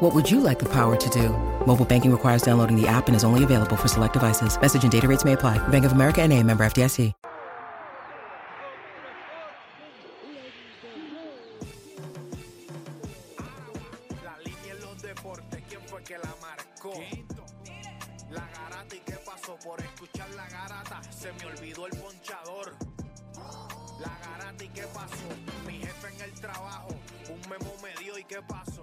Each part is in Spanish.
What would you like the power to do? Mobile banking requires downloading the app and is only available for select devices. Message and data rates may apply. Bank of America and a member FDIC. La línea en los deportes, ¿quién fue que pasó, mi jefe en el trabajo, un memo me dio y qué pasó.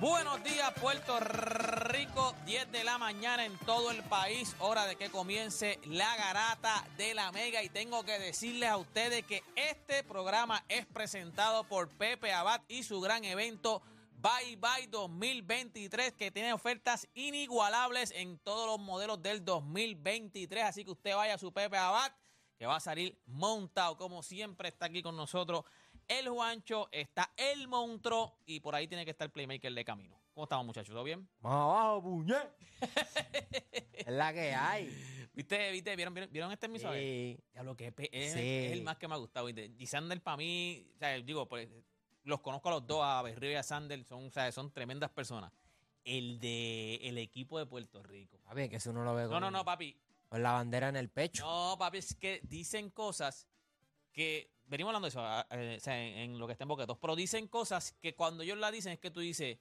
Buenos días, Puerto Rico, 10 de la mañana en todo el país, hora de que comience la garata de la Mega. Y tengo que decirles a ustedes que este programa es presentado por Pepe Abad y su gran evento Bye Bye 2023 que tiene ofertas inigualables en todos los modelos del 2023, así que usted vaya a su Pepe Abad que va a salir montado como siempre está aquí con nosotros el Juancho, está el monstruo y por ahí tiene que estar el playmaker de camino. ¿Cómo estamos, muchachos? ¿Todo bien? Más abajo, puñe. es la que hay. ¿Viste? ¿Viste? ¿Vieron, vieron, ¿vieron este emisor? Sí. Diablo, que es, Sí. es el más que me ha gustado. ¿viste? Y Sander para mí, o sea, digo, pues, los conozco a los dos, a Berrío y a Sander, son, o sea, son tremendas personas. El de el equipo de Puerto Rico. Papi, que si uno lo ve No, con, no, no, papi. con la bandera en el pecho. No, papi, es que dicen cosas que. Venimos hablando de eso ah, eh, o sea, en, en lo que está en boquetos, pero dicen cosas que cuando ellos la dicen es que tú dices,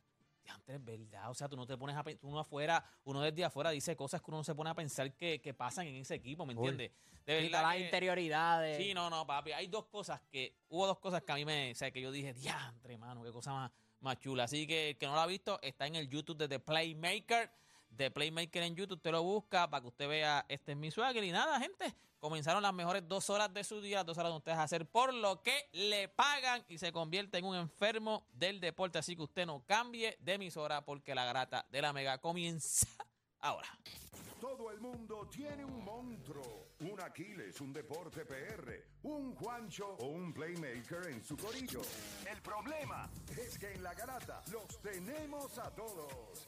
antes es verdad, o sea, tú no te pones a uno afuera, uno desde afuera dice cosas que uno no se pone a pensar que, que pasan en ese equipo, ¿me entiendes? De verdad las que- interioridades. Sí, no, no, papi. Hay dos cosas que. Hubo dos cosas que a mí me. O sea, que yo dije, diantre, mano, qué cosa más, más chula. Así que el que no lo ha visto, está en el YouTube de The Playmaker. The Playmaker en YouTube, te lo busca para que usted vea este es mi swagger. Y nada, gente. Comenzaron las mejores dos horas de su día, dos horas donde ustedes hacer por lo que le pagan y se convierte en un enfermo del deporte. Así que usted no cambie de emisora porque la grata de la mega comienza ahora. Todo el mundo tiene un monstruo, un Aquiles, un deporte PR, un Juancho o un playmaker en su corillo. El problema es que en la garata los tenemos a todos.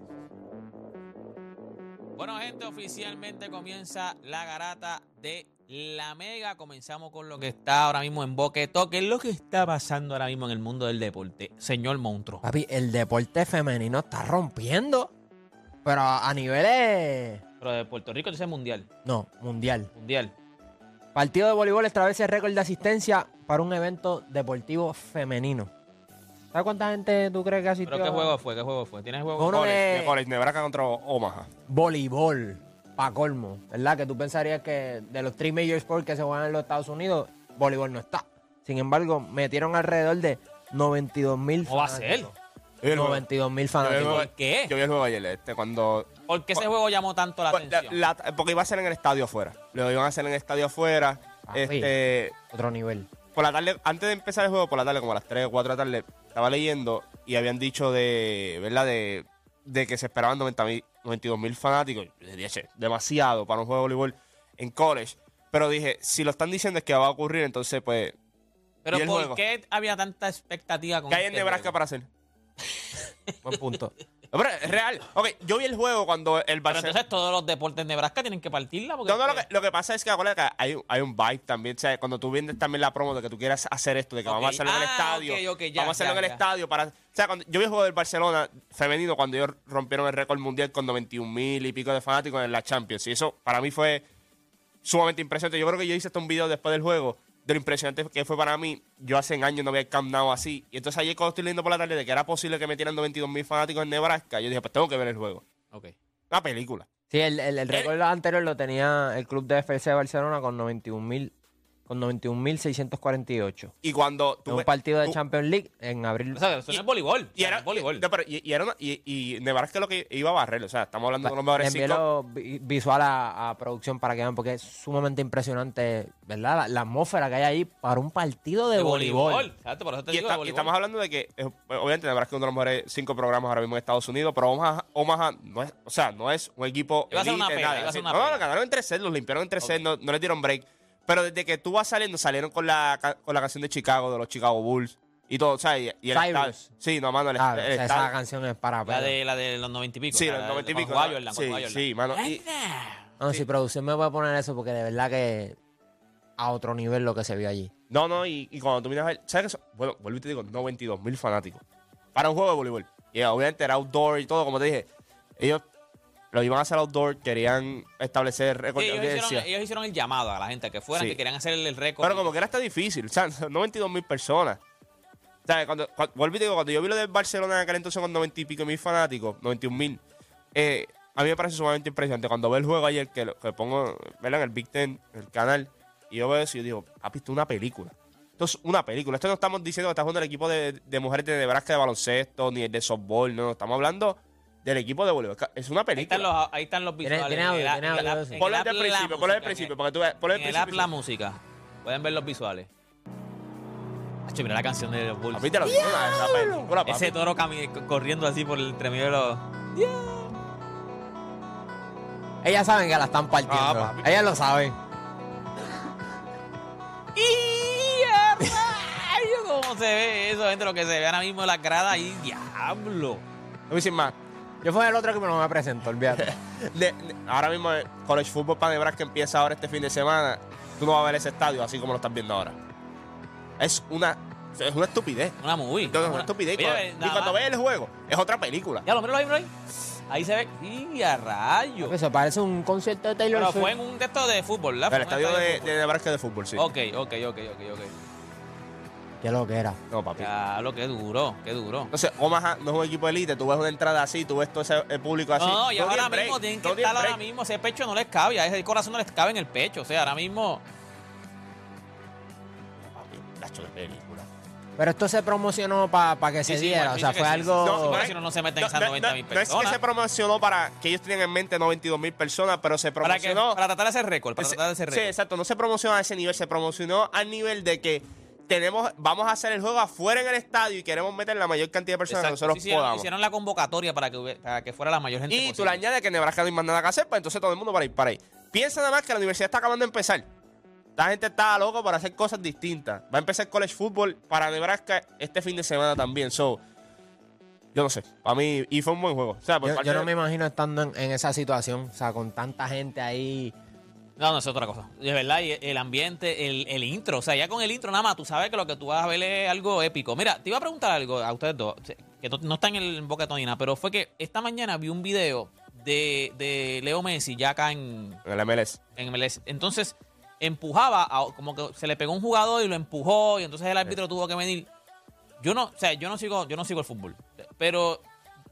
Bueno, gente, oficialmente comienza la garata de la Mega. Comenzamos con lo que está ahora mismo en Boqueto. ¿Qué es lo que está pasando ahora mismo en el mundo del deporte? Señor Monstruo. Papi, el deporte femenino está rompiendo. Pero a niveles. Pero de Puerto Rico dice mundial. No, mundial. Mundial. Partido de voleibol establece récord de asistencia para un evento deportivo femenino. ¿Sabes cuánta gente tú crees que asistió? ¿Pero qué juego fue? ¿Qué juego fue? ¿Tienes juego? Uno College, de- de College, Nebraska contra Omaha. Voleibol, pa' colmo, ¿verdad? Que tú pensarías que de los tres major sports que se juegan en los Estados Unidos, voleibol no está. Sin embargo, metieron alrededor de 92 mil ¿Cómo va a ser? Yo vi el juego. 92 mil fanáticos. juego- ¿Por qué? Yo vi el juego ayer, este, cuando... ¿Por qué ese juego llamó tanto la Pues, la- atención? la- porque iba a ser en el estadio afuera. Lo iban a hacer en el estadio afuera. Papi. Este, Otro nivel. por la tarde, antes de empezar el juego, por la tarde, como a las 3 o 4 de la tarde, estaba leyendo y habían dicho de, ¿verdad? De, de que se esperaban 90 mil- 92 mil fanáticos. "Che, demasiado para un juego de voleibol en college. Pero dije, si lo están diciendo es que va a ocurrir, entonces pues, Pero ¿y el ¿por juego? qué había tanta expectativa con ¿qué hay en este Nebraska juego? para hacer? Buen punto. No, pero es real. Ok, yo vi el juego cuando el Pero Barcelona... entonces todos los deportes en Nebraska tienen que partirla. Porque No, no, lo que- que, lo que pasa es que acuérdate que hay, un- hay un vibe también. O sea, cuando tú vendes también la promo de que tú quieras hacer esto, de que vamos a hacerlo en el Ah, estadio. ya, vamos a hacerlo ya, en el ya. estadio para. O sea, cuando yo vi el juego del Barcelona femenino cuando ellos rompieron el récord mundial con 91 mil y pico de fanáticos en la Champions. Y eso para mí fue sumamente impresionante. Yo creo que yo hice hasta un video después del juego de lo impresionante que fue para mí. Yo hace años no había Nou así. Y entonces ayer cuando estoy leyendo por la tarde de que era posible que metieran 92 mil fanáticos en Nebraska, yo dije, pues tengo que ver el juego. Ok. Una película. Sí, el, el, el récord anterior lo tenía el club de FC de Barcelona con 91 mil con 91.648. Y cuando En tú un partido de tú- Champions League en abril. O sea, eso no es voleibol. Y era, es voleibol. y- no, pero- y- y era una- y- y Nebraska lo que iba a barrer. O sea, estamos hablando de los mejores envié cinco. visual a, a producción para que vean, porque es sumamente impresionante, ¿verdad? La, la atmósfera que hay ahí para un partido de, de voleibol. voleibol. Exacto, por eso te Y, digo está- de y voleibol. estamos hablando de que, obviamente, Nebraska es uno de los mejores cinco programas ahora mismo en Estados Unidos, pero Omaha, Omaha no es, o sea, no es un equipo Iba a ser una pena, nada. iba a ser Así- una no, no, ganaron entre set, los limpiaron entre set, no, no les dieron break. Pero desde que tú vas saliendo, salieron con la, con la canción de Chicago, de los Chicago Bulls y todo, o sea, y, y el Cyrus. estadio- Sí, no, mano, el, Ah, el o sea, esa canción es para La de, la de los noventa y pico. Sí, la los 90 y pico. Sí, sí, mano. Y, No, si producción me puede poner eso, porque de verdad que a otro nivel lo que se vio allí. No, no, y, y cuando tú miras a ver, ¿sabes qué? Bueno, vuelvo y te digo, 92 mil fanáticos. Para un juego de voleibol. Y obviamente era outdoor y todo, como te dije. Ellos lo iban a hacer outdoor, querían establecer récord ellos, hicieron, audiencia. ellos hicieron el llamado a la gente que fueran, Sí. que querían hacer el récord. Pero como que era está difícil, o sea, 92 mil personas. O sea, cuando, cuando, vuelvo y digo, cuando yo vi lo del Barcelona en aquel entonces con 90 y pico mil fanáticos, 91 mil, eh, a mí me parece sumamente impresionante. Cuando veo el juego ayer, que, lo- que pongo ¿verdad? en el Big Ten, en el canal, y yo veo eso y yo digo, papi, esto es una película. Esto es una película. Esto no estamos diciendo que está jugando el equipo de, de mujeres de Nebraska de baloncesto, ni el de softball, no, estamos hablando del equipo de voleibol. Es una ahí, película. están los, ahí están los visuales. tiene audio, tiene audio Ponlo desde el la principio, ponlo desde el principio, para que tú veas. Ponlo desde el app la principio. música. Pueden ver los visuales. Hacho, mira la canción de los Bulls. Papi, te lo digo, la- la película, papi. Ese toro corriendo así por el entre medio de los... Ellas saben que la están partiendo. Ah, papi. Ellas lo saben. ¡Y! ¿Cómo se ve eso, gente? Lo que se ve ahora mismo en las gradas ahí, diablo. No voy sin más. Yo fui el otro que no me presento, olvídate. De- de- ahora mismo el College Football para Nebraska empieza ahora este fin de semana. Tú no vas a ver ese estadio así como lo estás viendo ahora. Es una, es una estupidez. Una movie. Entonces, es una estupidez. Oye, Cuando- y cuando ves el juego, es otra película. Ya lo miro ahí, míralo ahí. Ahí se ve. ¡Y a rayo! Eso parece un concierto de Taylor Pero Swift. fue en un texto de fútbol, ¿verdad? El Fue en un estadio de, de Nebraska de fútbol, sí. Ok, ok, ok, ok, ok. Qué lo que era. No, papi. Ya, lo que duro, qué duro. Entonces, Omaha no es un equipo de élite. Tú ves una entrada así, tú ves todo ese el público así. No, y No ahora break, mismo tienen que no estar ahora mismo. Ese pecho no les cabe, a ese corazón no les cabe en el pecho. O sea, ahora mismo. Papi, de película. Pero esto se promocionó para que Sí, se sí, diera. O sea, fue que sí, algo. No, si no, no se meten esas no, 90 no, mil no es que personas. se promocionó para que ellos tenían en mente 92 mil personas, pero se Para, que, promocionó. para tratar de hacer récord, para Ese- tratar de hacer Sí, récord. exacto. No se promocionó a ese nivel, se promocionó al nivel de que tenemos, vamos a hacer el juego afuera en el estadio y queremos meter la mayor cantidad de personas Exacto. que nosotros hicieron, podamos. hicieron la convocatoria para que, para que fuera la mayor gente Y tú le añades que Nebraska no hay más nada que hacer, pues entonces todo el mundo para ir para ahí. Piensa nada más que la universidad está acabando de empezar. Esta gente está loco para hacer cosas distintas. Va a empezar college football para Nebraska este fin de semana también. So, yo no sé. Para mí, y fue un buen juego. O sea, Yo, no de- me imagino estando en, en esa situación. O sea, con tanta gente ahí. No, no, es otra cosa. De verdad, y el ambiente, el, el intro. O sea, ya con el intro nada más, tú sabes que lo que tú vas a ver es algo épico. Mira, te iba a preguntar algo a ustedes dos, que no, no está en el Boca Tonina, pero fue que esta mañana vi un video de, de Leo Messi ya acá en, En el MLS. en MLS. Entonces, empujaba, a- como que se le pegó un jugador y lo empujó, y entonces el árbitro tuvo que medir. Yo no, o sea, yo no sigo, yo no sigo el fútbol, pero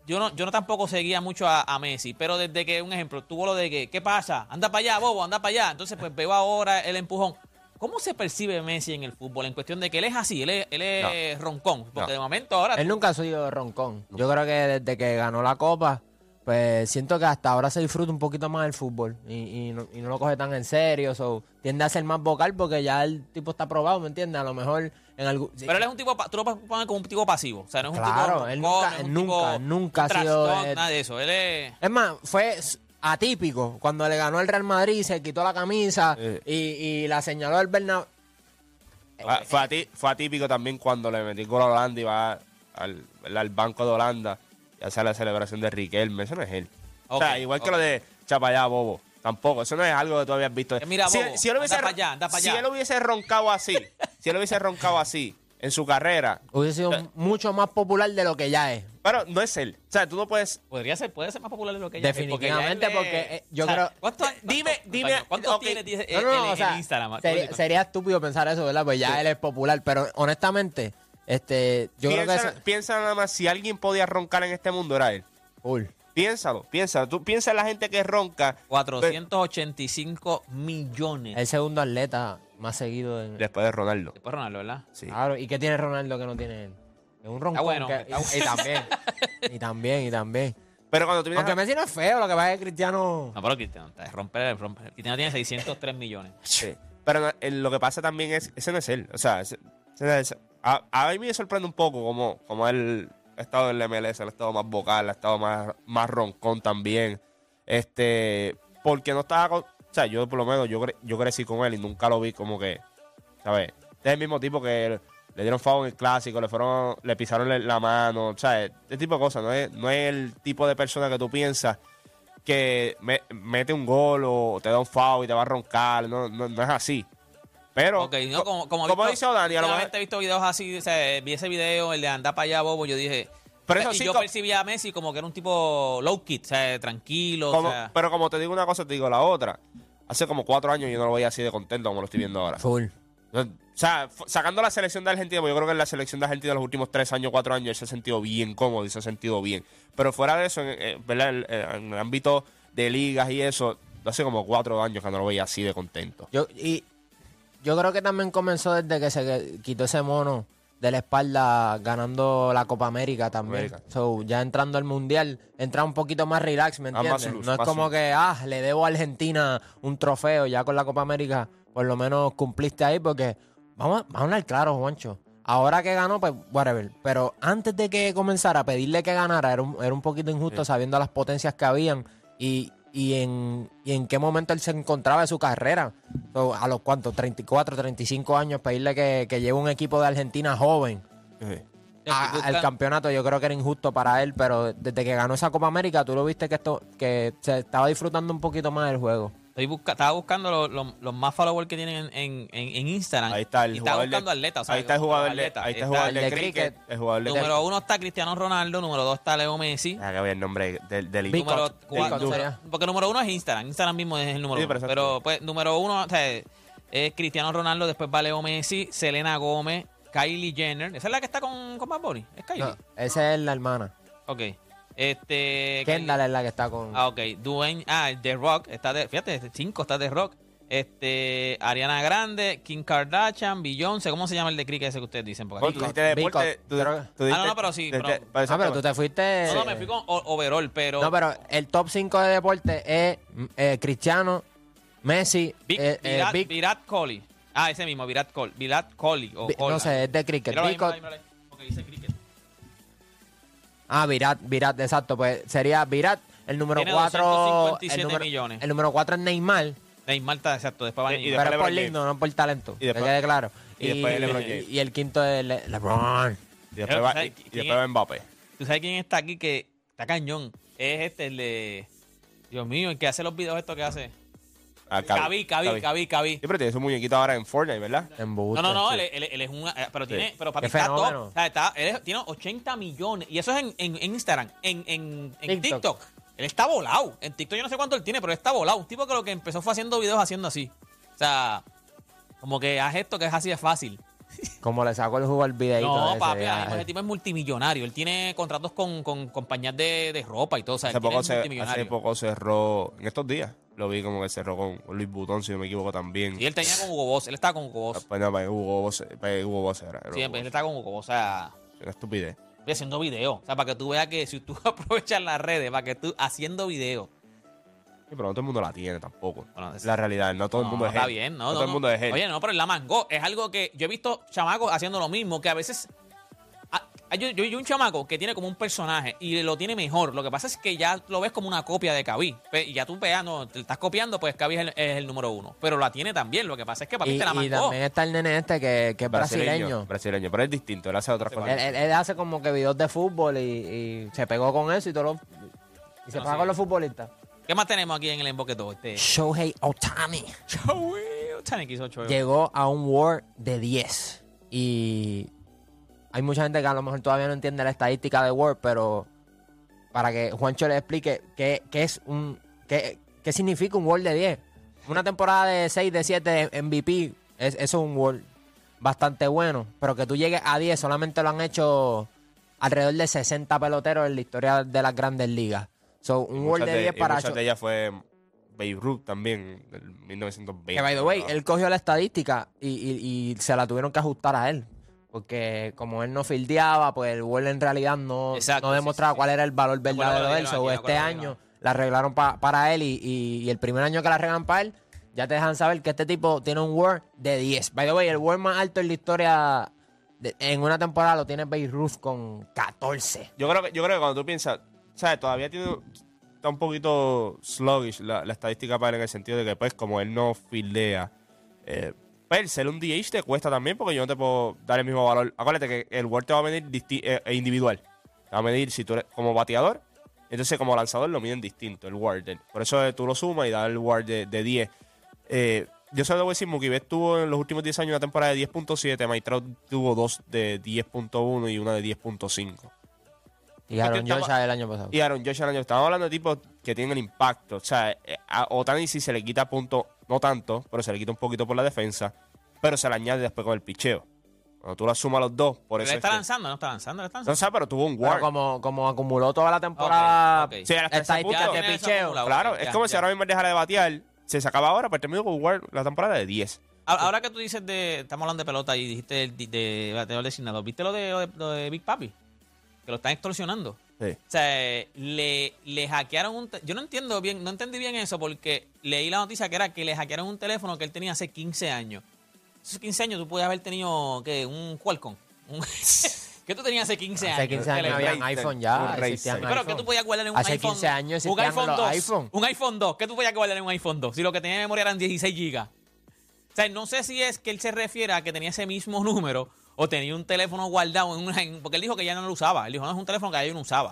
yo no, yo no tampoco seguía mucho a, a Messi, pero desde que, un ejemplo, tuvo lo de que, ¿qué pasa? Anda para allá, bobo, anda para allá. Entonces, pues veo ahora el empujón. ¿Cómo se percibe Messi en el fútbol? En cuestión de que él es así, él es, él es roncón. Porque No. de momento ahora. Él nunca ha sido roncón. Yo creo que desde que ganó la copa, pues siento que hasta ahora se disfruta un poquito más el fútbol y, y no, y no lo coge tan en serio. So, tiende a ser más vocal porque ya el tipo está probado, ¿me entiendes? A lo mejor en algún. Pero él es un tipo, tú lo puedes poner como un tipo pasivo. O sea, no es un Claro, tipo. él nunca- no un nunca, tipo- nunca un ha sido, trash Nada de eso. Él es. Es más, fue atípico. Cuando le ganó el Real Madrid, se quitó la camisa Eh. y, y la señaló el Bernabéu. Fue, fue ati- fue atípico también cuando le metí gol a Holanda y va al, al banco de Holanda y hace la celebración de Riquelme. Eso no es él. o sea, Ok, igual que lo de Chapayá Bobo. Tampoco. Eso no es algo que tú habías visto. Eh, mira, si, Bobo, si él hubiese, anda allá, anda si él hubiese roncado así, si él hubiese roncado así en su carrera, Hubiese sido Eh. mucho más popular de lo que ya es. pero no es él. O sea, tú no puedes. Podría ser, puede ser más popular de lo que ella es, Definitivamente, ya él es- porque, eh, yo creo- ¿cuántos- Dime, cuántos- dime, ¿Cuántos ok. tiene dice, No, no, no, en, o sea, en Instagram? sería, sería estúpido pensar eso, ¿verdad? Pues ya él es popular, pero honestamente, este, yo creo que es piensa nada más, si alguien podía roncar en este mundo era él. Cool. Piénsalo, piénsalo. Tú piensa en la gente que ronca 485 millones. El segundo atleta más seguido en... después de Ronaldo. Después Ronaldo, ¿verdad? Sí. Claro, ¿y qué tiene Ronaldo que no tiene él? Es un roncón. bueno, que- y, y también, y también, y también. Pero cuando tú Aunque a- Messi no es feo, lo que pasa es que Cristiano... No, pero Cristiano, está- romper, romper. Cristiano tiene 603 millones. Sí. Pero no, eh, lo que pasa también es, ese no es él. O sea, ese- ese no es- a, a mí me sorprende un poco como, como él ha estado en el MLS, ha estado más vocal, ha estado más, más roncón también. Este, porque no estaba con, o sea, yo por lo menos yo, cre- yo crecí con él y nunca lo vi como que, ¿sabes? Este es el mismo tipo que le dieron foul en el clásico, le fueron, le pisaron la- la mano, ¿sabes? Este tipo de cosas, no es, no es el tipo de persona que tú piensas que me- mete un gol o te da un foul y te va a roncar, no, no, no es así. Pero, no, como, como, como visto- dice Dani, a lo he visto videos así, o sea, vi ese video, el de andar para allá, bobo, yo dije... Pero eso y sí, yo percibía a Messi como que era un tipo low kid, o sea, tranquilo, como- o sea... pero como te digo una cosa, te digo la otra. Hace como cuatro años yo no lo veía así de contento como lo estoy viendo ahora. Full. O sea, sacando la selección de Argentina, porque yo creo que en la selección de Argentina los últimos tres años, cuatro años, él se ha sentido bien cómodo y se ha sentido bien. Pero fuera de eso, en, eh, ¿verdad? En- en el ámbito de ligas y eso, hace como cuatro años que no lo veía así de contento. Yo, y yo creo que también comenzó desde que se quitó ese mono de la espalda ganando la Copa América también. América. So, ya entrando al Mundial, entra un poquito más relax, ¿me Ah, entiendes? no es como que, ah, le debo a Argentina un trofeo, ya con la Copa América, por lo menos cumpliste ahí, porque vamos, vamos a hablar claro, Juancho. Ahora que ganó, pues, whatever. Pero antes de que comenzara a pedirle que ganara, era un, era un poquito injusto sabiendo las potencias que habían y, y, en, y en qué momento él se encontraba de su carrera. So, a los cuantos, 34, 35 años, pedirle que, que lleve un equipo de Argentina joven a- Estoy al campeonato, yo creo que era injusto para él, pero desde que ganó esa Copa América, tú lo viste que esto que se estaba disfrutando un poquito más del juego. Estoy busca- estaba buscando los, los- los más followers que tienen en, en, en- Instagram. Ahí está el y estaba jugador buscando de, atletas. o sea, ahí está el jugador de, atletas. ahí está el jugador de, cricket, cricket. el jugador de Número uno está Cristiano Ronaldo, número dos está Leo Messi. Ah, que ver el nombre del, del Número cuatro- número- porque número uno es Instagram. Instagram mismo es el número Sí, uno. pero pues, número uno o sea, es Cristiano Ronaldo, después va Leo Messi, Selena Gómez, Kylie Jenner. ¿Esa es la que está con, con Bad Bunny? ¿Es Kylie? No, esa es la hermana. Ok. Este. Kendall es la que está con... Ah, ok. Dwayne. Ah, The Rock. Está de, fíjate, cinco está The Rock. Este, Ariana Grande, Kim Kardashian, Beyoncé, ¿cómo se llama el de cricket ese que ustedes dicen? Porque tú dijiste deporte. Tú- Ah, no, no, pero sí, de- pero- Ah, pero tú te fuiste. no, no, me fui con overall, pero, No, pero el top 5 de deporte es eh, Cristiano, Messi, Vic- eh, eh, Virat, Virat Kohli. Ah, ese mismo, Virat Kohli. Virat Kohli. O Vi- Kohli. no sé, es de cricket. Míralo ahí, Vico- míralo ahí, míralo ahí, porque dice cricket. Ah, Virat, Virat, exacto. Pues sería Virat, el número Tiene 4. 257 el número, millones. El número 4 es Neymar, Neymar está exacto, después va Y- y Neymar. después pero es por lindo, no por talento. Y después- que quede claro. y después LeBron James. y el quinto es Le- LeBron. Y después va, y, y ¿Quién después va Mbappé. ¿Tú sabes quién está aquí que está cañón? Es este, el de... Dios mío, el que hace los videos estos que hace. Ah, Cabi, Cabi, Cabi, Cabi. Siempre tiene su muñequito ahora en Fortnite, ¿verdad? Embuste, No, no, no, sí. él, él- él es un... eh, Pero tiene... Sí. Pero papi, Qué está top. O sea, está, él es- tiene 80 millones. Y eso es en, en- en Instagram. En, en, en TikTok. TikTok. Él está volado. En TikTok yo no sé cuánto él tiene, pero él está volado. Un tipo que lo que empezó fue haciendo videos haciendo así. O sea, como que haz esto que es así de fácil. Como le sacó el jugo al videito. No, ese, papi, ya, ahora mismo ese tipo es multimillonario. Él tiene contratos con, con compañías de, de ropa y todo. O sea, Hace él tiene- poco, es se- hace multimillonario. poco cerró, en estos días, lo vi como que cerró con Luis Butón, si no me equivoco también. Y él tenía con Hugo Boss. Él estaba con Hugo Boss. Pues no, pues Hugo Boss, pues Hugo Boss era. era Siempre, él Hugo está con Hugo Boss. O sea. Una estupidez. estoy haciendo video. O sea, para que tú veas que si tú aprovechas las redes, para que tú haciendo video. Sí, pero no todo el mundo la tiene tampoco. Bueno, es- la realidad, no todo el mundo es está él. bien, no, todo no, el mundo es él. Oye, no, pero él la mangó. Es algo que yo he visto chamacos haciendo lo mismo, que a veces. Ah, ah, Yo, yo, yo un chamaco que tiene como un personaje y lo tiene mejor. Lo que pasa es que ya lo ves como una copia de Kaby. Pe- Y ya tú veas, no, te estás copiando, pues Kaby es el, es el número uno. Pero la tiene también. Lo que pasa es que papi Y, te la y también está el nene este que, que es brasileño. Brasileño, pero es distinto, él hace otras cosas. Él, él- él hace como que videos de fútbol y, y se pegó con eso y todo lo- y se No, paga sí. con los futbolistas. ¿Qué más tenemos aquí en el emboquetón? Este. Shohei Otani Tani quiso ocho. llegó a un War de 10 y hay mucha gente que a lo mejor todavía no entiende la estadística de War, pero para que Juancho le explique qué, qué es un qué, qué significa un War de 10. Una temporada de 6, de 7 MVP, es, eso es un War bastante bueno, pero que tú llegues a 10 solamente lo han hecho alrededor de 60 peloteros en la historia de las grandes ligas. So, un Muchas de de, 10 y para muchas de ellas fue Babe Ruth también, del 1920. Que by the way, él cogió la estadística y, y- y se la tuvieron que ajustar a él. Porque como él no fildeaba, pues el World en realidad no, Exacto, no demostraba sí, sí. cuál era el valor verdadero de él. aquí, este año la arreglaron pa- para él y, y- y el primer año que la arreglan para él, ya te dejan saber que este tipo tiene un World de 10. By the way, el World más alto en la historia de- en una temporada lo tiene Babe Ruth con 14. Yo creo que, yo creo que cuando tú piensas, ¿sabes? Todavía tiene, está un poquito sluggish la, la estadística para él en el sentido de que, pues, como él no fildea, eh, pues, el ser un DH te cuesta también porque yo no te puedo dar el mismo valor. Acuérdate que el World te va a medir eh, eh, individual. Te va a medir si tú eres como bateador, entonces como lanzador lo miden distinto, el Ward. Por eso eh, tú lo sumas y das el Ward de, de 10. Eh, yo solo voy a decir, Mookie Betts tuvo en los últimos 10 años una temporada de 10.7, Mike Trout tuvo dos de 10.1 y una de 10.5. Y Aaron Josh el año pasado. Y Aaron Josh el año. Estamos hablando de tipos que tienen impacto. O sea, a Otani si se le quita punto, no tanto, pero se le quita un poquito por la defensa, pero se le añade después con el picheo. Cuando tú la sumas los dos, por Pero eso. él es está que- lanzando, no está lanzando, él está no lanzando. sé, pero tuvo un Pero war. como, como acumuló toda la temporada. Sí, hasta ese punto. de picheo. Claro, es ya, como si ahora mismo dejara de batear, se sacaba ahora, pero terminó con war la temporada de 10. Ahora que tú dices de. Estamos hablando de pelota y dijiste el de, de bateador designado. ¿Viste lo de, lo de, lo de Big Papi? Que lo están extorsionando. Sí. O sea, le, le hackearon un... Yo no entiendo bien, no entendí bien eso porque leí la noticia que era que le hackearon un teléfono que él tenía hace 15 años. Esos 15 años tú podías haber tenido, ¿qué? Un Qualcomm. Un- ¿Qué tú tenías hace 15 años? Hace 15 años Razer, iPhone un ya. Existían Pero iPhone. ¿qué tú podías guardar en un Hace iPhone? 15 años un existían iPhone los 2. iPhone. Un iPhone 2. ¿Qué tú podías guardar en un iPhone 2? Si lo que tenía de memoria eran 16 gigas. O sea, no sé si es que él se refiere a que tenía ese mismo número o tenía un teléfono guardado en una... en- porque él dijo que ya no lo usaba. Él dijo, no, es un teléfono que ya yo no usaba.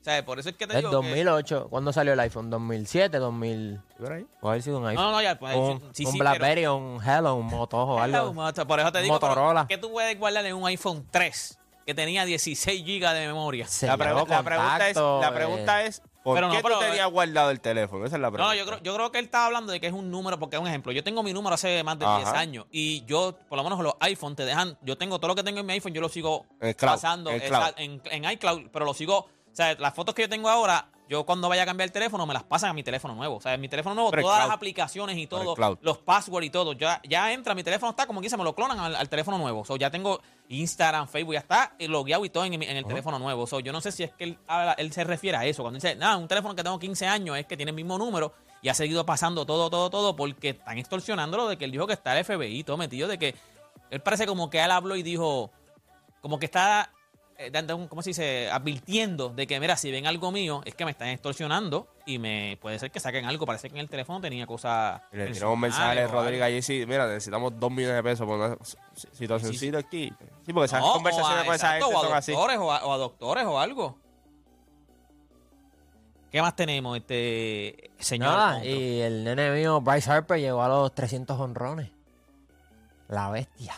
O sea, por eso es que te Es digo que- 2008. ¿Cuándo salió el iPhone? ¿2007? ¿2000? ¿Por ahí? Haber sido un iPhone. no, no, ya. Pues, un sí, un sí, Blackberry, un Hello, un Moto o pero- algo. Por eso te digo, pero, Motorola. ¿qué tú puedes guardar en un iPhone 3 que tenía 16 gigas de memoria? Se La, llevó pregu- la pregunta es, la eh, pregunta es, ¿por Pero no, qué pero, tú tenías eh, guardado el teléfono? Esa es la No, pregunta. no, yo creo, yo creo que él estaba hablando de que es un número, porque es un ejemplo. Yo tengo mi número hace más de 10 Ajá. años y yo, por lo menos los iPhone te dejan, yo tengo todo lo que tengo en mi iPhone, yo lo sigo cloud, pasando en iCloud, pero lo sigo, o sea, las fotos que yo tengo ahora yo cuando vaya a cambiar el teléfono me las pasan a mi teléfono nuevo. O sea, en mi teléfono nuevo, todas las aplicaciones y todo, los passwords y todo, ya, ya entra, mi teléfono está como que se me lo clonan al, al teléfono nuevo. So, ya tengo Instagram, Facebook, ya está eh, logueado y todo en, mi- en el teléfono nuevo. So, yo no sé si es que él, él se refiere a eso. Cuando dice, nada, un teléfono que tengo 15 años es que tiene el mismo número y ha seguido pasando todo, todo, todo porque están extorsionándolo de que él dijo que está el FBI todo metido, de que él parece como que él habló y dijo, como que está, eh, dando un- ¿cómo se dice? Advirtiendo de que, mira, si ven algo mío, es que me están extorsionando y me puede ser que saquen algo. Parece que en el teléfono tenía cosas. Le tiró un mensaje a Rodríguez allí, sí, mira, necesitamos dos millones de pesos por una si- situacióncita aquí. Sí, porque esas No, conversaciones a, con esa exacto, gente o a son así. doctores, o, a, o a doctores o algo. ¿Qué más tenemos, este señor? Nada, y el nene mío, Bryce Harper, llegó a los 300 honrones. La bestia.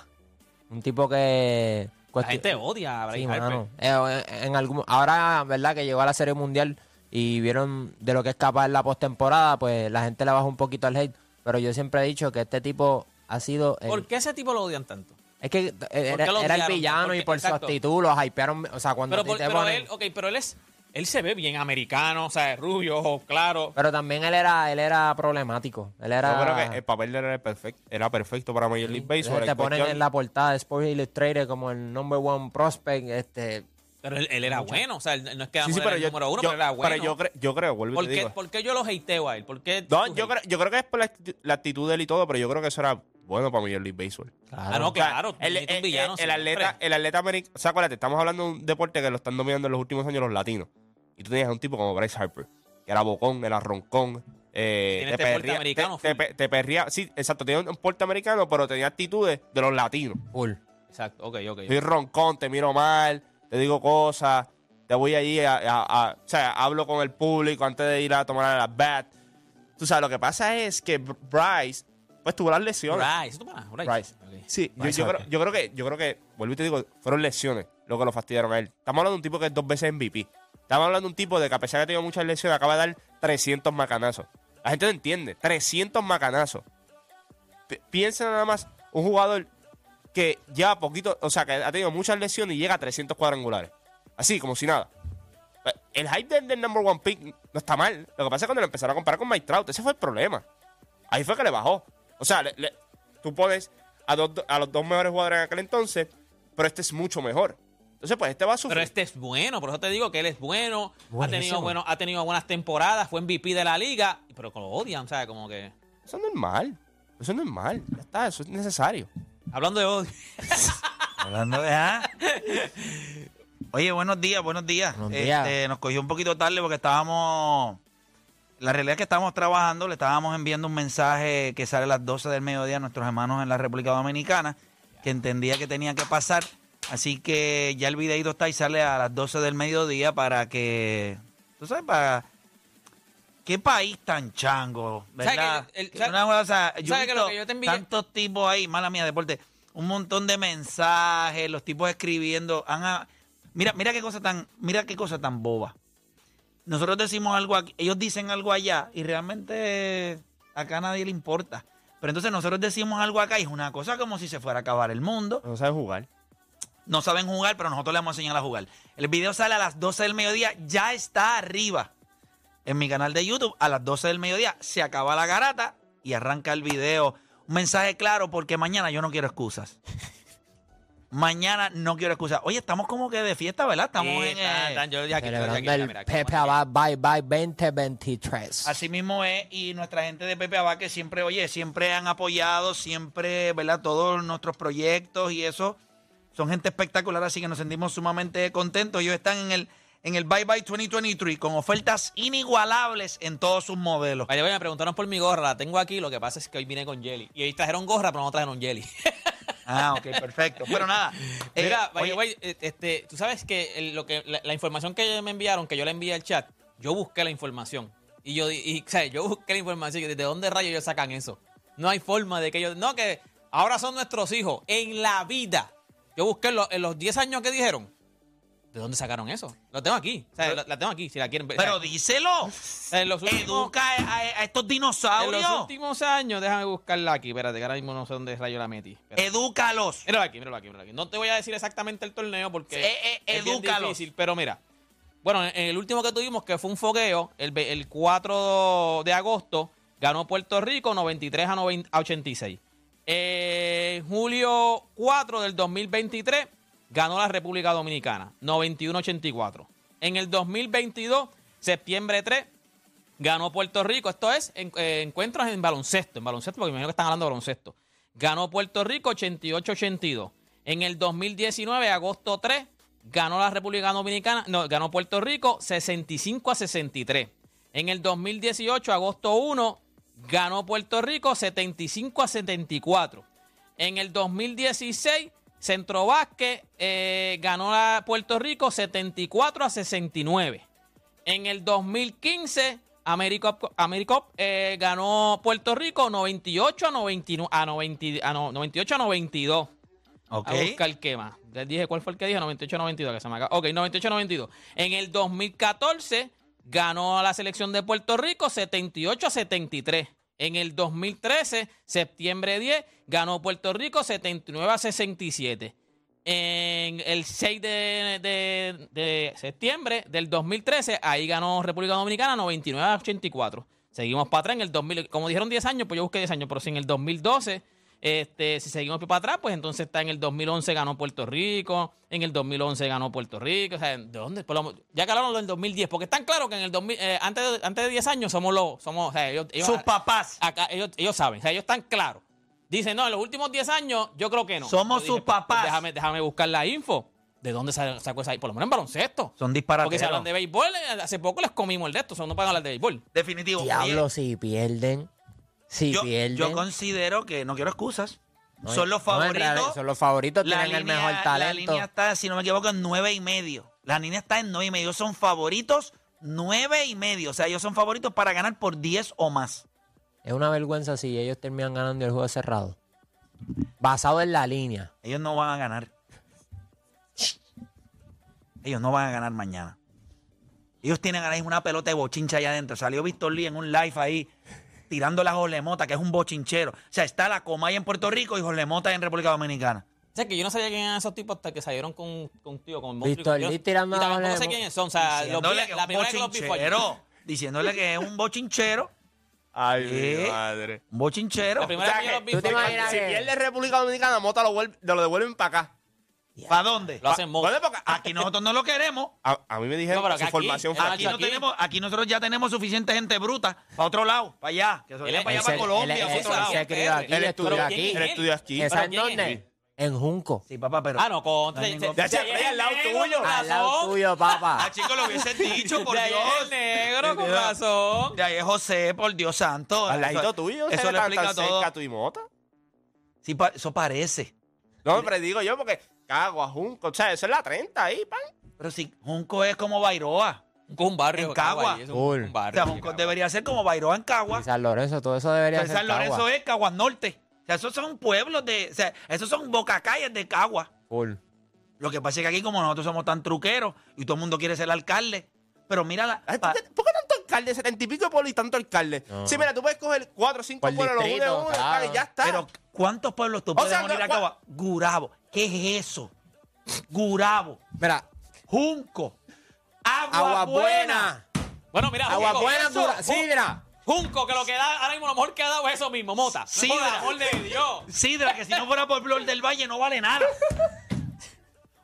Un tipo que... La gente odia a Bryce Sí, Harper. mano. Eh, en algún, ahora, ¿verdad? Que llegó a la Serie Mundial y vieron de lo que es capaz en la postemporada, pues la gente le baja un poquito al hate. Pero yo siempre he dicho que este tipo ha sido... el- ¿Por qué ese tipo lo odian tanto? es que era, lo era el villano Porque- y por exacto. su actitud lo hypearon. O sea, cuando Pero, por- te pero ponen- él, ok, pero él es, él se ve bien americano, o sea, rubio, ojos claros. Pero también él era, él era problemático. Él era... Yo creo que el papel de él era perfecto, era perfecto para Major League Baseball. te en ponen cuestión- en la portada de Sports Illustrated como el number one prospect. Este, Pero él, él era bueno, o sea, él no es que Sí, sí, pero el yo, número uno, yo- pero era bueno. pero yo, cre- yo creo, vuelvo y ¿Por, te qué, digo. por qué yo lo hateo a él? ¿Por qué No, yo creo, yo creo que es por la actitud de él y todo, pero yo creo que eso era bueno para Major League Baseball. Ah, no, O sea, claro. el, villano atleta, el atleta americano. O sea, acuérdate, estamos hablando de un deporte que lo están dominando en los últimos años los latinos. Y tú tenías a un tipo como Bryce Harper, que era bocón, era roncón. Eh, Tiene este americano te, te- te perría- sí, exacto, tenía un porte americano, pero tenía actitudes de los latinos. full. Exacto, ok, ok. Soy roncón, te miro mal, te digo cosas, te voy allí a, a- a- O sea, hablo con el público antes de ir a tomar a las bat. Tú sabes, lo que pasa es que Br- Bryce, pues tuvo las lesiones. Ok. Sí, yo, creo, Harper. yo creo que, yo creo que, vuelvo y te digo, fueron lesiones lo que lo fastidiaron a él. Estamos hablando de un tipo que es dos veces MVP. Estamos hablando de un tipo de que a pesar de que ha tenido muchas lesiones, acaba de dar 300 macanazos. La gente no entiende. 300 macanazos. Pi- Piensa nada más un jugador que lleva poquito, o sea, que ha tenido muchas lesiones y llega a 300 cuadrangulares. Así, como si nada. Eh, El hype del, del number one pick no está mal. Lo que pasa es cuando lo empezaron a comparar con Mike Trout. Ese fue el problema. Ahí fue que le bajó. O sea, le- le- tú pones a, dos- a los dos mejores jugadores en aquel entonces, pero este es mucho mejor. Entonces, pues este va a sufrir. Pero este es bueno, por eso te digo que él es bueno, ha tenido, bueno, ha tenido buenas temporadas, fue MVP de la liga, pero lo odian, ¿sabes? Como que. Eso es normal. Eso es normal. Ya está, eso es necesario. Hablando de odio. Hablando de. ¿ah? Oye, buenos días, buenos días. Buenos días. Este, nos cogió un poquito tarde porque estábamos. La realidad es que estábamos trabajando, le estábamos enviando un mensaje que sale a las 12 del mediodía a nuestros hermanos en la República Dominicana, que entendía que tenía que pasar. Así que ya el videito está y sale a las 12 del mediodía para que. ¿Tú sabes? Para. ¿Qué país tan chango? ¿Sabes ¿Verdad? que el- Una cosa, yo he ¿sabes que lo visto que yo te envié- tantos tipos ahí, mala mía, deporte, un montón de mensajes, los tipos escribiendo. han mira, mira qué cosa tan, mira qué cosa tan boba. Nosotros decimos algo aquí, ellos dicen algo allá y realmente acá a nadie le importa. Pero entonces nosotros decimos algo acá y es una cosa como si se fuera a acabar el mundo. No sabe jugar. No saben jugar, pero nosotros les vamos a enseñar a jugar. El video sale a las 12 del mediodía, ya está arriba en mi canal de YouTube. A las 12 del mediodía se acaba la garata y arranca el video. Un mensaje claro porque mañana yo no quiero excusas. Mañana no quiero excusas. Oye, estamos como que de fiesta, ¿verdad? Estamos Sí, en... eh, tan, yo dije aquí, Celebrando mira, el mira, aquí, Pepe vamos aquí. Abad Bye Bye 2023. Así mismo es, y nuestra gente de Pepe Abad que siempre, oye, siempre han apoyado, siempre, ¿verdad? Todos nuestros proyectos y eso. Son gente espectacular, así que nos sentimos sumamente contentos. Ellos están en el, en el Bye Bye 2023 con ofertas inigualables en todos sus modelos. Vaya, vaya, me preguntaron por mi gorra, la tengo aquí, lo que pasa es que hoy vine con jelly. Y hoy trajeron gorra, pero no trajeron jelly. Ah, ok, perfecto. Pero nada. eh, Mira, oye, vaya, vaya, eh, este, tú sabes que, el- lo que la, la información que me enviaron, que yo le envié al chat, yo busqué la información. Y yo, y, o sea, yo busqué la información. y ¿De dónde rayos ellos sacan eso? No hay forma de que ellos. No, que ahora son nuestros hijos. En la vida. Yo busqué los, en los 10 años que dijeron. ¿De dónde sacaron eso? Lo tengo aquí. O sea, la, la tengo aquí, si la quieren ver. pero O sea, díselo. en los últimos, Educa a, estos en dinosaurios. los últimos años, déjame buscarla aquí. Espérate, que ahora mismo no sé dónde rayos la metí. Espérate. Edúcalos. Míralo aquí, míralo aquí, míralo aquí. No te voy a decir exactamente el torneo porque Eh, eh, es bien difícil, pero mira. Bueno, en el último que tuvimos, que fue un fogueo, el, el 4 de agosto, ganó Puerto Rico 93 a, 90 a 86. Eh, julio 4 del 2023, ganó la República Dominicana 91 a 84. En el 2022, septiembre 3, ganó Puerto Rico. Esto es en- eh, encuentros en baloncesto, en baloncesto, porque me imagino que están hablando de baloncesto. Ganó Puerto Rico 88-82. En el 2019, agosto 3, ganó la República Dominicana, no, ganó Puerto Rico 65 a 63. En el 2018, agosto 1, ganó Puerto Rico 75 a 74. En el 2016, Centro Vázquez eh, ganó a Puerto Rico 74 a 69. En el 2015, Americop, Americop, eh, ganó Puerto Rico 98 a, 99, a, 90 a no- 98 a 92. Ok. A buscar qué más. Les dije cuál fue el que dije, 98 a 92, que se me acaba. Ok, 98 a 92. En el 2014 ganó a la selección de Puerto Rico 78 a 73. En el 2013, septiembre 10, ganó Puerto Rico 79 a 67. En el 6 de, de- de septiembre del 2013, ahí ganó República Dominicana 99 a 84. Seguimos para atrás en el 2000, como dijeron 10 años, pues yo busqué 10 años, pero si en el 2012, este, si seguimos para atrás, pues entonces está en el 2011 ganó Puerto Rico, en el 2011 ganó Puerto Rico, o sea, ¿de dónde? Por lo- ya que hablaron del 2010, porque están claro que en el 2000, eh, antes, de, antes de 10 años somos los, somos, o sea, ellos, ellos- Sus papás. acá, ellos, ellos saben, o sea, ellos están claros. Dicen, no, en los últimos 10 años, yo creo que no. Somos sus pues, papás. déjame, déjame buscar la info. ¿De dónde sa- sacó esa? Por lo menos en baloncesto. Son disparateros. Porque si hablan de béisbol, eh, hace poco les comimos el de esto, o sea, no pueden hablar de béisbol. Definitivo. Diablo, si pierden. Si yo, pierden. yo considero que no quiero excusas. No, son los no, favoritos. son los favoritos, la tienen el línea- mejor La talento. línea está, si no me equivoco, en nueve y medio. La línea está en nueve y medio. Son favoritos nueve y medio. O sea, ellos son favoritos para ganar por 10 o más. Es una vergüenza si ellos terminan ganando el juego cerrado. Basado en la línea. Ellos no van a ganar. Ellos no van a ganar mañana. Ellos tienen ahora mismo una pelota de bochincha allá adentro. Salió Víctor Lee en un live ahí tirando la Jolemota, que es un bochinchero. O sea, está la Comay en Puerto Rico y Jolemota en República Dominicana. O sea, que yo no sabía quién eran esos tipos hasta que salieron con, con un tío, con. Víctor Yo- Lee tirando y la tampoco sé quiénes son. O sea, los vi, la primera vez que los vi fue ayer. bochinchero. Diciéndole que es un bochinchero. Ay, ¿Qué? mi madre. Un bochinchero. La primera O sea vez que que los vi tú te fue imaginas ayer. Si que- pierde República Dominicana, Mota lo, vuelve- lo devuelven para acá. ¿Para dónde? Lo hacen. Porque Aquí nosotros no lo queremos. a, a mí me dijeron No, pero que su aquí- formación fue Ah, Aquí, aquí. no aquí. tenemos, aquí nosotros ya tenemos suficiente gente bruta. Para otro lado, para allá. Que se vayan Él- para allá, para Colombia, él- para otro él lado. se crió aquí, Él estudió aquí. ¿quién es Él él? estudió aquí. ¿Esa ¿Pero en quién dónde? En Junco. Sí, papá, pero. Ah, no, con... No hay ningún- Ya se fue al lado tuyo. Al lado tuyo, papá. Ah, chicos, lo hubiese dicho, por de ahí Dios. es el negro, con razón. De ahí es José, por Dios santo. Al ladito Eso- tuyo. Eso le explica todo. cerca tu y Mota. Sí, pa- eso parece. No, pero digo yo porque Cagua, Junco, o sea, eso es la 30 ahí, pan. Pero si Junco es como Bairoa. Con un barrio. En Cagua. ahí, es un- Cool. un O barrio. sea, Junco debería ser como Bairoa en Cagua. Y San Lorenzo, todo eso debería ser San Lorenzo Cagua. es Caguas Norte. O sea, esos son pueblos de. O sea, esos son bocacalles de Cagua. Full. Lo que pasa es que aquí, como nosotros somos tan truqueros y todo el mundo quiere ser alcalde. Pero mira la. Ay, pa- ¿Por qué, por qué tanto alcalde? 70 y pico de pueblos y tanto alcalde. No. Sí, mira, tú puedes coger 4 o 5 Por pueblos, los unes distrito, uno, claro. y ya está. Pero, ¿cuántos pueblos tú O puedes sea, unir no, a Cagua? Gurabo. ¿Qué es eso? Gurabo. Mira, Junco. Agua, agua buena. buena. Bueno, mira, Agua Junco, buena, eso, dura. Jun- Sidra. Junco, que lo que da ahora mismo lo mejor que ha dado es eso mismo, Mota. Sidra. Por el amor de Dios. Sidra, que si no fuera por Flor del Valle no vale nada.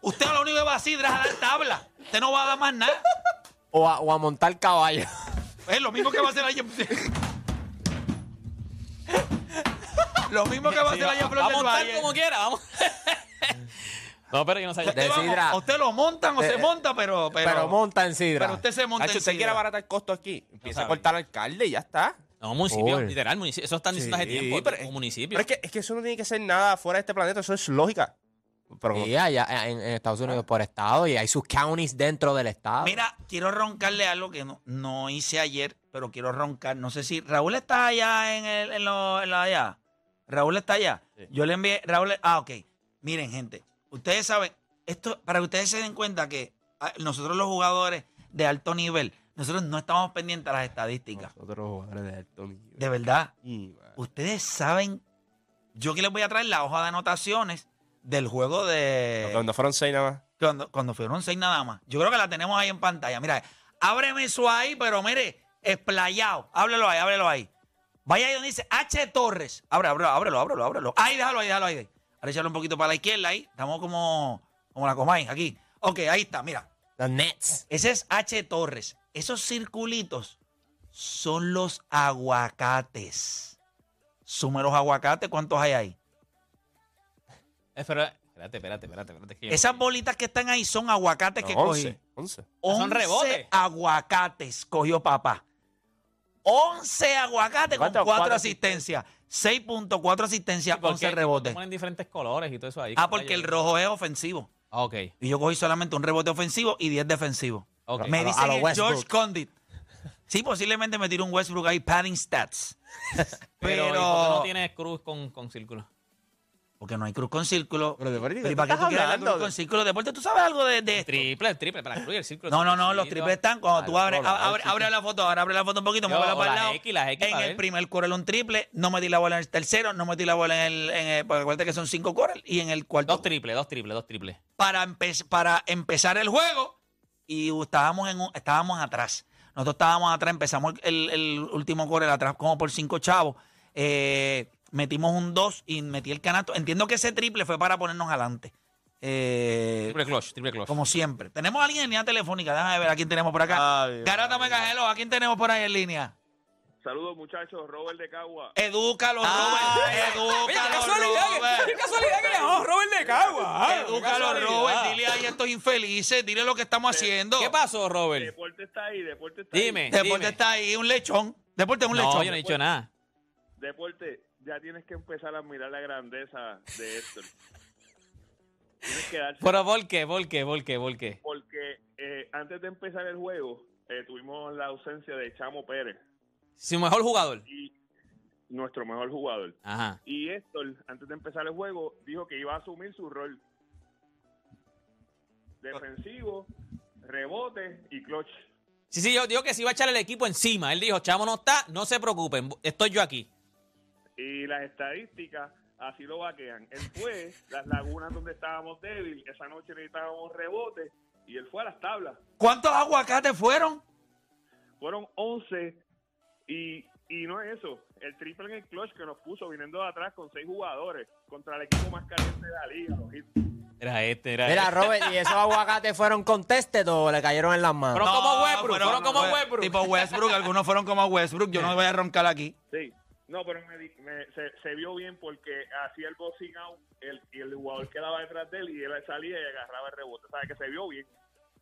Usted lo único que va a Sidra es a dar tabla. Usted no va a dar más nada. O a, o a montar caballo. Es lo mismo que va a hacer allá. lo mismo que va a hacer en Flor Va a del montar Valle. como quiera, vamos. No, pero yo no sabía. Usted, De Sidra. usted lo montan o Eh, se monta, pero. Pero, Pero, monta en sidra. pero usted se monta Hacho, en usted quiere abaratar el costo aquí. Empieza a sabe. cortar al alcalde y ya está. No, municipio, literal, municipio. Eso están diciendo hace Sí, tiempo. pero- como municipio. Pero es que, es que eso no tiene que ser nada fuera de este planeta, eso es lógica. Pero Y allá en, en Estados Unidos por estado y hay sus counties dentro del estado. Mira, quiero roncarle algo que no, no hice ayer, pero quiero roncar. No sé si Raúl está allá en, el, en, lo, en la allá. Raúl está allá. Yo le envié. Raúl. Ah, ok. Miren, gente. Ustedes saben, esto, para que ustedes se den cuenta que ah, nosotros los jugadores de alto nivel, nosotros no estamos pendientes a las estadísticas. Nosotros jugadores de alto nivel. De verdad. Y. Ustedes saben, yo que les voy a traer la hoja de anotaciones del juego de. Cuando fueron seis nada más. Cuando, cuando fueron seis nada más. Yo creo que la tenemos ahí en pantalla. Mira, ábreme eso ahí, pero mire, explayado. Háblelo ahí, háblelo ahí. Vaya ahí donde dice H. Torres. Ábrelo, ábrelo, ábrelo, ábrelo. Ahí, déjalo ahí, déjalo ahí. Ahora echarlo un poquito para la izquierda ahí. Estamos como, como la comáis aquí. Ok, ahí está, mira. Los Nets. Ese es H. Torres. Esos circulitos son los aguacates. Sume los aguacates, ¿cuántos hay ahí? Espera, espérate, espérate, espérate. espérate que yo- Esas bolitas que están ahí son aguacates que No, cogí. 11. 11. Ah, son 11 rebotes. aguacates cogió papá. 11 aguacates con ¿Cuánto? 4 Cuatro asistencias. 6.4 asistencias, Sí, porque 11 te rebotes. Ponen diferentes colores y todo eso ahí. Ah, porque el rojo es ofensivo. Ah, Ok, Y yo cogí solamente un rebote ofensivo y 10 defensivos. ok. Me dicen el. George Condit. Sí, posiblemente me tiró un Westbrook ahí, padding stats. Pero, Pero. ¿y por qué no tienes cruz con, con círculo? Porque no hay cruz con círculo. Pero, Deporte, Pero ¿y ¿qué para qué estás tú quieres la hablando? cruz con círculo? Deporte, ¿tú sabes algo de, de esto? Triple, el triple, para la cruz y el círculo. No, no, no, los triples están cuando Ah, tú abres, abre, colores, abre la foto, ahora abre la foto un poquito, muévela para el lado. X, X en el ver. primer quarter un triple, no metí la bola en el tercero, no metí la bola en el, en el porque acuérdate que son cinco quarters, y en el cuarto Dos triples, dos triples, dos triples. para, empe- para empezar el juego y estábamos, en un- estábamos atrás. Nosotros estábamos atrás, empezamos el, el último quarter atrás como por cinco chavos. Eh, metimos un 2 y metí el canasto. Entiendo que ese triple fue para ponernos adelante. Eh, Triple clutch, triple clutch. como siempre. Tenemos a alguien en línea telefónica. Déjame ver a quién tenemos por acá. Ay, Garata Megajelo, ¿a quién tenemos por ahí en línea? Saludos muchachos, Robert de Cagua. Edúcalo, Ah, Robert. Edúcalo, qué casualidad, Robert. qué casualidad que Robert de Cagua. Edúcalo, Robert. Dile ahí a estos infelices. Dile lo que estamos haciendo. ¿Qué pasó, Robert? Deporte está ahí, deporte está ahí. Dime, Deporte dime. está ahí, un lechón. Deporte es un No, lechón. yo no he dicho nada. Deporte, ya tienes que empezar a admirar la grandeza de Héctor. Tienes que darse ¿Pero por qué? ¿Por qué? ¿Por qué? ¿Por qué? porque eh, antes de empezar el juego eh, tuvimos la ausencia de Chamo Pérez Su mejor jugador. y nuestro mejor jugador. Ajá. Y Héctor, antes de empezar el juego, dijo que iba a asumir su rol defensivo, rebote y clutch. Sí, sí, yo digo que se iba a echar el equipo encima. Él dijo, chamo no está, no se preocupen, estoy yo aquí. Y las estadísticas así lo vaquean. Él fue las lagunas donde estábamos débil, esa noche necesitábamos rebote y él fue a las tablas. ¿Cuántos aguacates fueron? Fueron 11 y, y no es eso. El triple en el clutch que nos puso viniendo de atrás con seis jugadores contra el equipo más caliente de la liga. los. Era este, era Mira, este. Robert, ¿y esos aguacates fueron contested o le cayeron en las manos? Fueron como Westbrook, fueron- fueron como Westbrook. Tipo Westbrook, algunos fueron como Westbrook. Yo no voy a roncar aquí. Sí. No, pero me di- me- se, se vio bien porque hacía el boxing out el, y el jugador quedaba detrás de él y él salía y agarraba el rebote. ¿Sabes? Que se vio bien.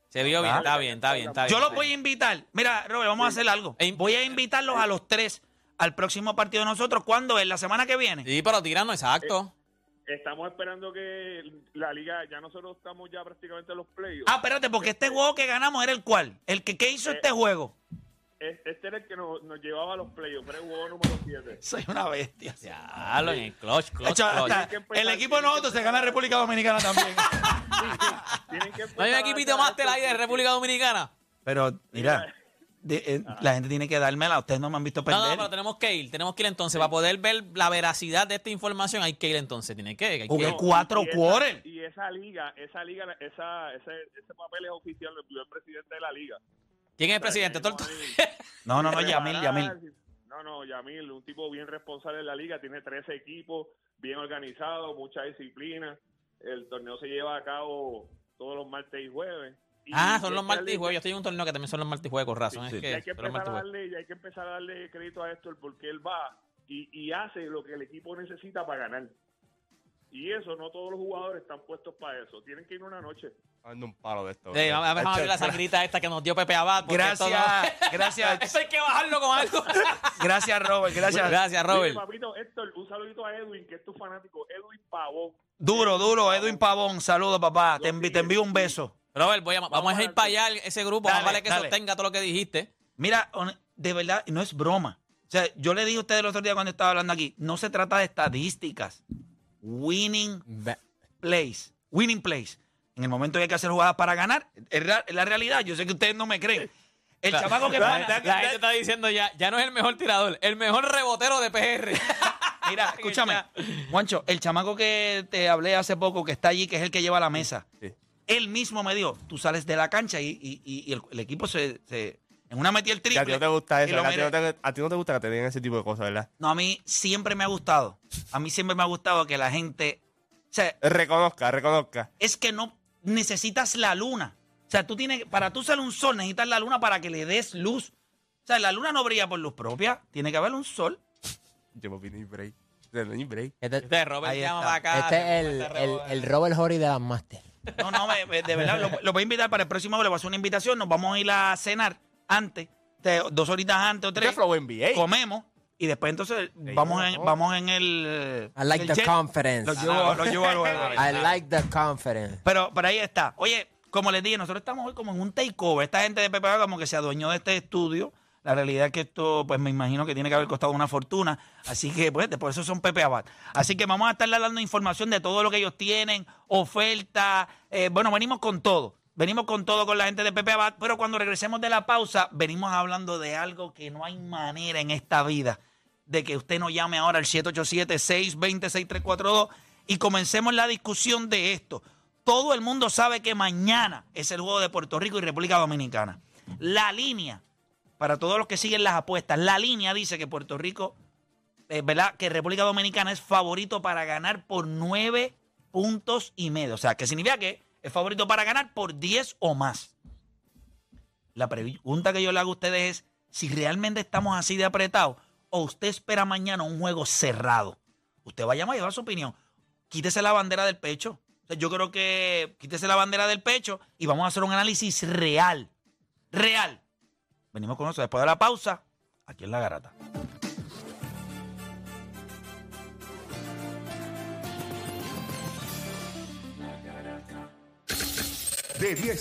Se vio bien, está bien, está bien, está bien. Yo los voy a invitar. Mira, Robert, vamos a hacer algo. E- Voy a invitarlos a los tres al próximo partido de nosotros. ¿Cuándo es? ¿La semana que viene? Sí, pero tirando, exacto. Estamos esperando que la liga, ya nosotros estamos ya prácticamente en los playoffs. Ah, espérate, porque este juego que ganamos era el cual. El que ¿qué hizo Eh, este juego. Es- Este era el que nos, nos llevaba a los playoffs, juego número 7. Soy una bestia. Ya, lo en el clutch, clutch, Hecho, clutch. hasta el equipo de nosotros se gana en República Dominicana también. Tienen que ¿No hay un equipito hacer máster ahí de República Dominicana? Pero, mira, de- eh, la gente tiene que dármela. Ustedes no me han visto No, perder. no, pero tenemos que ir, tenemos que ir entonces. Para poder ver la veracidad de esta información hay que ir entonces. Tiene que, hay que Jugué ir. No, cuatro y esa- quarters. Y esa liga, esa liga, esa, ese, ese papel es oficial, lo pidió el presidente de la liga. ¿Quién es el presidente? No, no, no, Yamil, Yamil. No, no, Yamil, un tipo bien responsable en la liga, tiene 13 equipos, bien organizado, mucha disciplina. El torneo se lleva a cabo todos los martes y jueves. Y Ah, son los martes y juegos. Yo estoy en un torneo que también son los martes y juegos, con razón. Sí, es y hay que empezar a darle, y hay que empezar a darle crédito a Héctor porque él va y, y hace lo que el equipo necesita para ganar. Y eso, no todos los jugadores están puestos para eso. Tienen que ir una noche. Dando un palo de esto. Sí, vamos a ver vamos a ver la sangrita esta que nos dio Pepe Abad. esto Gracias, no- gracias, Esto hay que bajarlo con algo. gracias, Robert. Gracias. Gracias, Robert. papito, Héctor, un saludito a Edwin, que es tu fanático. Edwin Pavón. Duro, duro, Edwin Pavón. Saludos, papá. Te, envi- te envío un beso. Robert, voy a- vamos, a ir a- para allá ese grupo. Dale, vale que dale. sostenga todo lo que dijiste. Mira, de verdad, no es broma. O sea, yo le dije a ustedes el otro día cuando estaba hablando aquí, no se trata de estadísticas. Winning plays. Winning plays. En el momento que hay que hacer jugadas para ganar, es ra- es la realidad. Yo sé que ustedes no me creen. El chamaco que La, pone- la gente está diciendo ya, ya no es el mejor tirador, el mejor rebotero de PR. Mira, escúchame. Juancho, el chamaco que te hablé hace poco, que está allí, que es el que lleva la mesa, Sí. él mismo me dijo, tú sales de la cancha y, y- y- y el, el equipo se, se- En una metí el Que a ti triple. no te gusta eso, a ti, no te, a ti no te gusta que te digan ese tipo de cosas, ¿verdad? No, a mí siempre me ha gustado. A mí siempre me ha gustado que la gente... O sea, Reconozca, reconozca. es que no necesitas la luna. O sea, tú tienes, para tú ser un sol, necesitas la luna para que le des luz. O sea, la luna no brilla por luz propia. Tiene que haber un sol. Yo me opino, break. Hay break. Este, Este Robert Ahí llama para acá. este es el, mete el, Robert. el Robert Horry de las Master. No, no, me- me- de verdad, lo, lo voy a invitar para el próximo, le voy a hacer una invitación. Nos vamos a ir a cenar antes, de- dos horitas antes o tres. es Flow NBA. Comemos y después entonces vamos en, vamos en el. I like el the jet. confidence. Llevo, llevo a. I like the confidence. Pero, pero ahí está. Oye, como les dije, nosotros estamos hoy como en un takeover. Esta gente de PPA como que se adueñó de este estudio. La realidad es que esto, pues me imagino que tiene que haber costado una fortuna. Así que, pues, por eso son Pepe Abad. Así que vamos a estarle dando información de todo lo que ellos tienen, oferta. eh, bueno, venimos con todo. Venimos con todo con la gente de Pepe Abad. Pero cuando regresemos de la pausa, venimos hablando de algo que no hay manera en esta vida de que usted nos llame ahora al 787-620-6342 y comencemos la discusión de esto. Todo el mundo sabe que mañana es el juego de Puerto Rico y República Dominicana. La línea, para todos los que siguen las apuestas, la línea dice que Puerto Rico, eh, ¿verdad? Que República Dominicana es favorito para ganar por nueve puntos y medio. O sea, que significa que es favorito para ganar por 10 o más. La pregunta que yo le hago a ustedes es si realmente estamos así de apretados o usted espera mañana un juego cerrado. Usted va a dar su opinión. Quítese la bandera del pecho. Yo creo que quítese la bandera del pecho y vamos a hacer un análisis real. Real. Venimos con eso después de la pausa. Aquí en La Garata. De 10